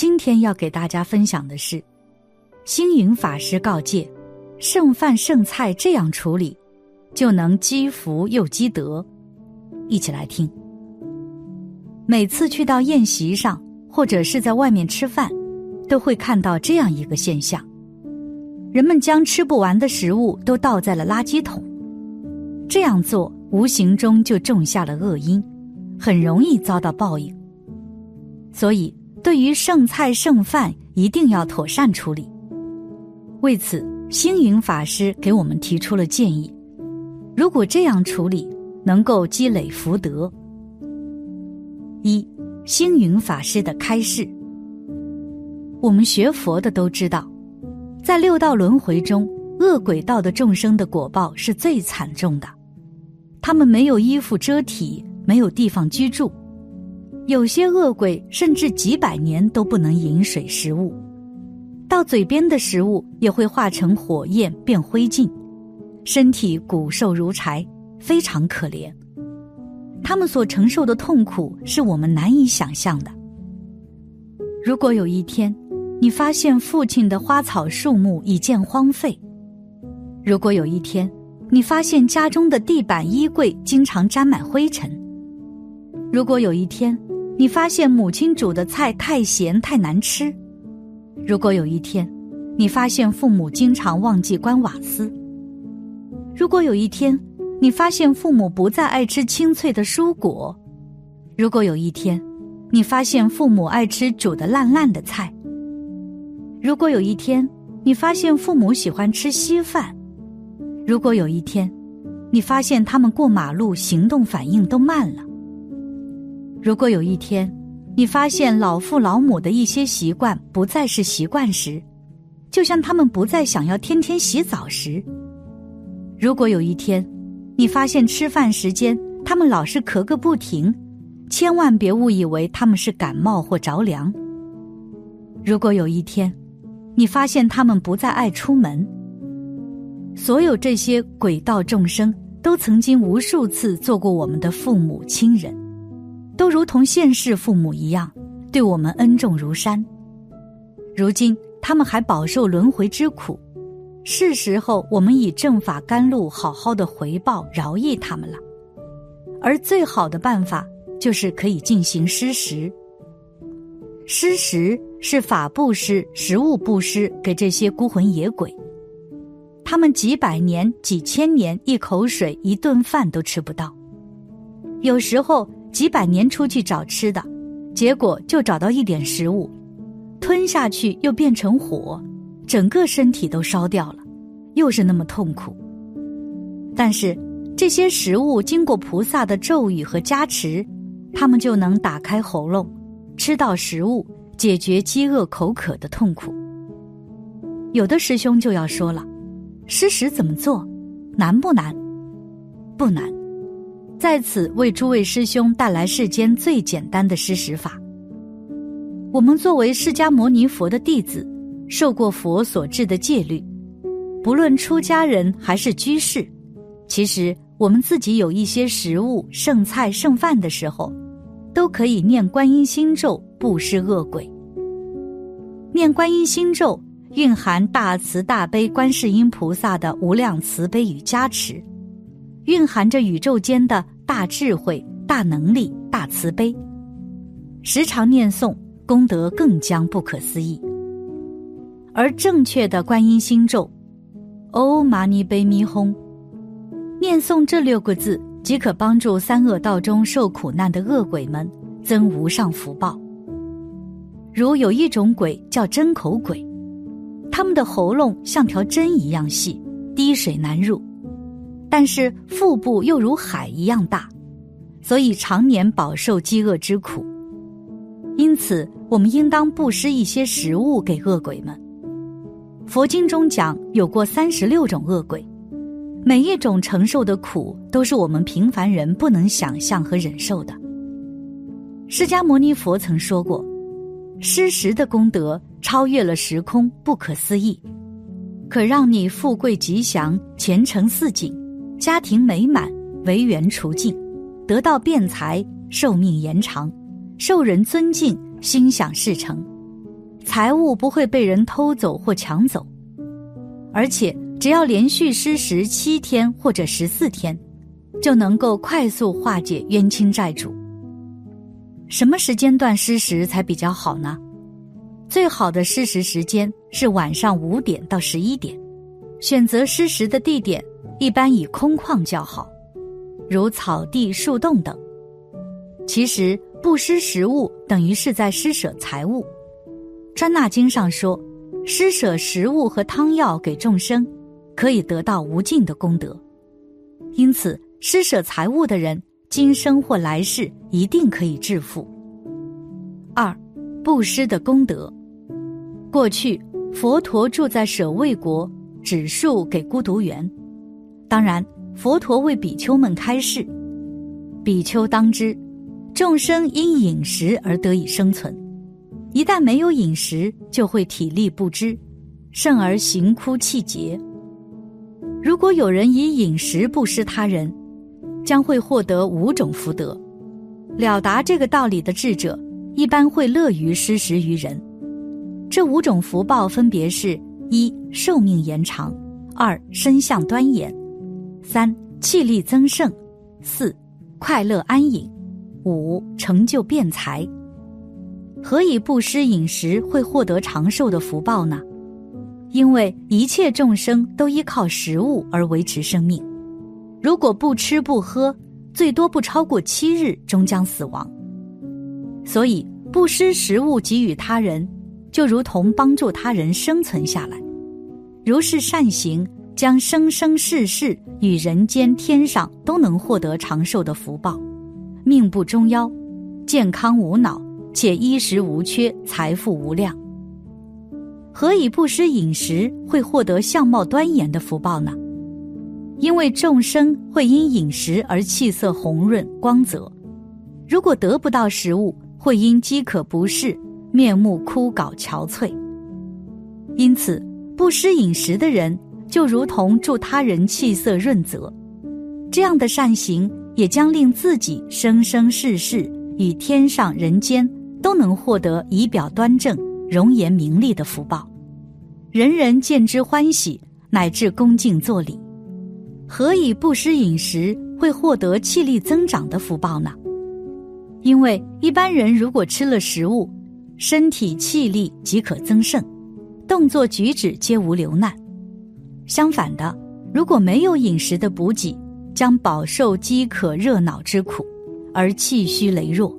今天要给大家分享的是，星云法师告诫：剩饭剩菜这样处理，就能积福又积德。一起来听。每次去到宴席上，或者是在外面吃饭，都会看到这样一个现象：人们将吃不完的食物都倒在了垃圾桶。这样做无形中就种下了恶因，很容易遭到报应。所以。对于剩菜剩饭，一定要妥善处理。为此，星云法师给我们提出了建议：如果这样处理，能够积累福德。一，星云法师的开示。我们学佛的都知道，在六道轮回中，恶鬼道的众生的果报是最惨重的，他们没有衣服遮体，没有地方居住。有些恶鬼甚至几百年都不能饮水食物，到嘴边的食物也会化成火焰变灰烬，身体骨瘦如柴，非常可怜。他们所承受的痛苦是我们难以想象的。如果有一天，你发现父亲的花草树木已渐荒废；如果有一天，你发现家中的地板衣柜经常沾满灰尘；如果有一天，你发现母亲煮的菜太咸太难吃。如果有一天，你发现父母经常忘记关瓦斯；如果有一天，你发现父母不再爱吃清脆的蔬果；如果有一天，你发现父母爱吃煮的烂烂的菜；如果有一天，你发现父母喜欢吃稀饭；如果有一天，你发现他们过马路行动反应都慢了。如果有一天，你发现老父老母的一些习惯不再是习惯时，就像他们不再想要天天洗澡时；如果有一天，你发现吃饭时间他们老是咳个不停，千万别误以为他们是感冒或着凉；如果有一天，你发现他们不再爱出门，所有这些鬼道众生都曾经无数次做过我们的父母亲人。都如同现世父母一样，对我们恩重如山。如今他们还饱受轮回之苦，是时候我们以正法甘露好好的回报饶益他们了。而最好的办法就是可以进行施食。施食是法布施、食物布施给这些孤魂野鬼，他们几百年、几千年一口水、一顿饭都吃不到，有时候。几百年出去找吃的，结果就找到一点食物，吞下去又变成火，整个身体都烧掉了，又是那么痛苦。但是这些食物经过菩萨的咒语和加持，他们就能打开喉咙，吃到食物，解决饥饿口渴的痛苦。有的师兄就要说了，施食怎么做？难不难？不难。在此为诸位师兄带来世间最简单的施食法。我们作为释迦牟尼佛的弟子，受过佛所制的戒律，不论出家人还是居士，其实我们自己有一些食物剩菜剩饭的时候，都可以念观音心咒布施恶鬼。念观音心咒蕴含大慈大悲观世音菩萨的无量慈悲与加持。蕴含着宇宙间的大智慧、大能力、大慈悲，时常念诵，功德更将不可思议。而正确的观音心咒“哦玛尼贝咪吽”，念诵这六个字，即可帮助三恶道中受苦难的恶鬼们增无上福报。如有一种鬼叫针口鬼，他们的喉咙像条针一样细，滴水难入。但是腹部又如海一样大，所以常年饱受饥饿之苦。因此，我们应当布施一些食物给恶鬼们。佛经中讲，有过三十六种恶鬼，每一种承受的苦都是我们平凡人不能想象和忍受的。释迦牟尼佛曾说过，施食的功德超越了时空，不可思议，可让你富贵吉祥，前程似锦。家庭美满，为缘除尽，得到辩才，寿命延长，受人尊敬，心想事成。财物不会被人偷走或抢走，而且只要连续施食七天或者十四天，就能够快速化解冤亲债主。什么时间段施食才比较好呢？最好的施食时间是晚上五点到十一点，选择施食的地点一般以空旷较好，如草地、树洞等。其实不施食物等于是在施舍财物。专那经上说，施舍食物和汤药给众生，可以得到无尽的功德。因此，施舍财物的人，今生或来世一定可以致富。二，布施的功德。过去佛陀住在舍卫国，指树给孤独园。当然，佛陀为比丘们开示：比丘当知。众生因饮食而得以生存，一旦没有饮食，就会体力不支，甚而行枯气竭。如果有人以饮食布施他人，将会获得五种福德。了达这个道理的智者，一般会乐于施食于人。这五种福报分别是：一、寿命延长；二、身相端严；三、气力增盛；四、快乐安隐。五成就辩才，何以不施饮食会获得长寿的福报呢？因为一切众生都依靠食物而维持生命，如果不吃不喝，最多不超过七日，终将死亡。所以不施食物给予他人，就如同帮助他人生存下来。如是善行，将生生世世与人间天上都能获得长寿的福报。命不中夭，健康无脑，且衣食无缺，财富无量。何以不施饮食会获得相貌端严的福报呢？因为众生会因饮食而气色红润光泽，如果得不到食物，会因饥渴不适，面目枯槁憔悴。因此，不施饮食的人就如同助他人气色润泽，这样的善行。也将令自己生生世世与天上人间都能获得仪表端正、容颜明丽的福报，人人见之欢喜，乃至恭敬作礼。何以不施饮食会获得气力增长的福报呢？因为一般人如果吃了食物，身体气力即可增盛，动作举止皆无留难。相反的，如果没有饮食的补给，将饱受饥渴热恼之苦，而气虚羸弱。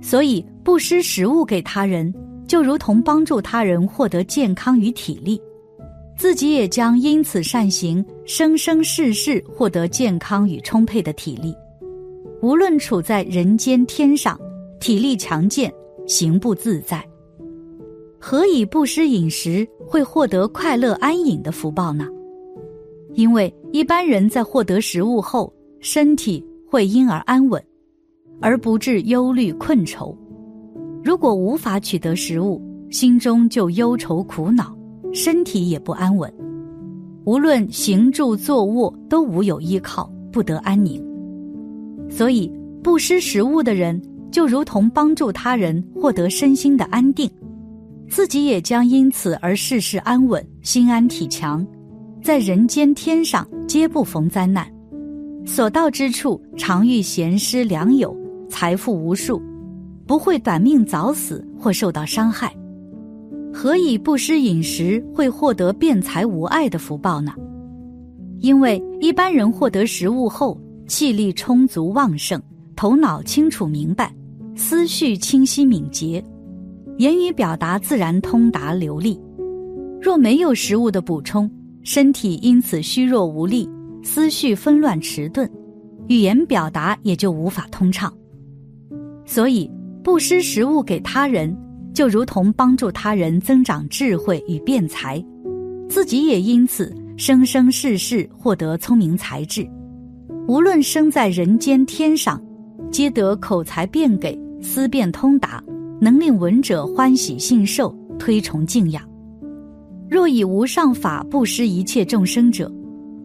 所以不施食物给他人，就如同帮助他人获得健康与体力，自己也将因此善行，生生世世获得健康与充沛的体力。无论处在人间天上，体力强健，行步自在。何以不施饮食会获得快乐安隐的福报呢？因为一般人在获得食物后，身体会因而安稳，而不致忧虑困愁。如果无法取得食物，心中就忧愁苦恼，身体也不安稳，无论行住坐卧都无有依靠，不得安宁。所以，不施食物的人，就如同帮助他人获得身心的安定，自己也将因此而事事安稳，心安体强。在人间天上，皆不逢灾难；所到之处，常遇贤师良友，财富无数，不会短命早死或受到伤害。何以不施饮食会获得辩才无碍的福报呢？因为一般人获得食物后，气力充足旺盛，头脑清楚明白，思绪清晰敏捷，言语表达自然通达流利。若没有食物的补充，身体因此虚弱无力，思绪纷乱迟钝，语言表达也就无法通畅。所以，不施食物给他人，就如同帮助他人增长智慧与辩才，自己也因此生生世世获得聪明才智。无论生在人间天上，皆得口才辩给，思辨通达，能令闻者欢喜信受，推崇敬仰。若以无上法布施一切众生者，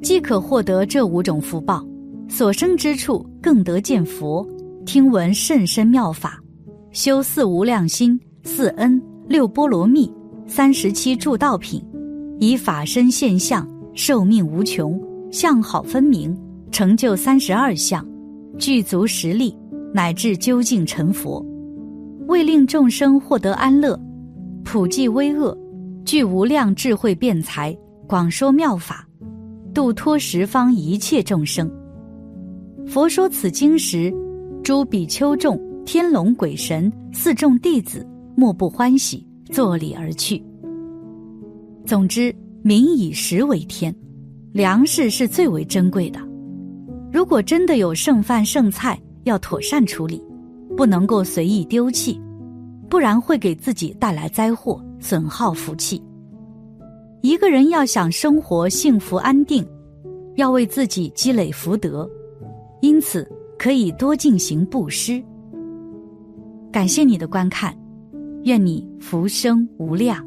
即可获得这五种福报。所生之处更得见佛，听闻甚深妙法，修四无量心、四恩、六波罗蜜、三十七助道品，以法身现象，寿命无穷，相好分明，成就三十二相，具足实力，乃至究竟成佛，为令众生获得安乐，普济危厄，具无量智慧辩才，广说妙法，度脱十方一切众生。佛说此经时，诸比丘众、天龙鬼神、四众弟子，莫不欢喜，作礼而去。总之，民以食为天，粮食是最为珍贵的。如果真的有剩饭剩菜，要妥善处理，不能够随意丢弃，不然会给自己带来灾祸，损耗福气。一个人要想生活幸福安定，要为自己积累福德。因此，可以多进行布施。感谢你的观看，愿你福生无量。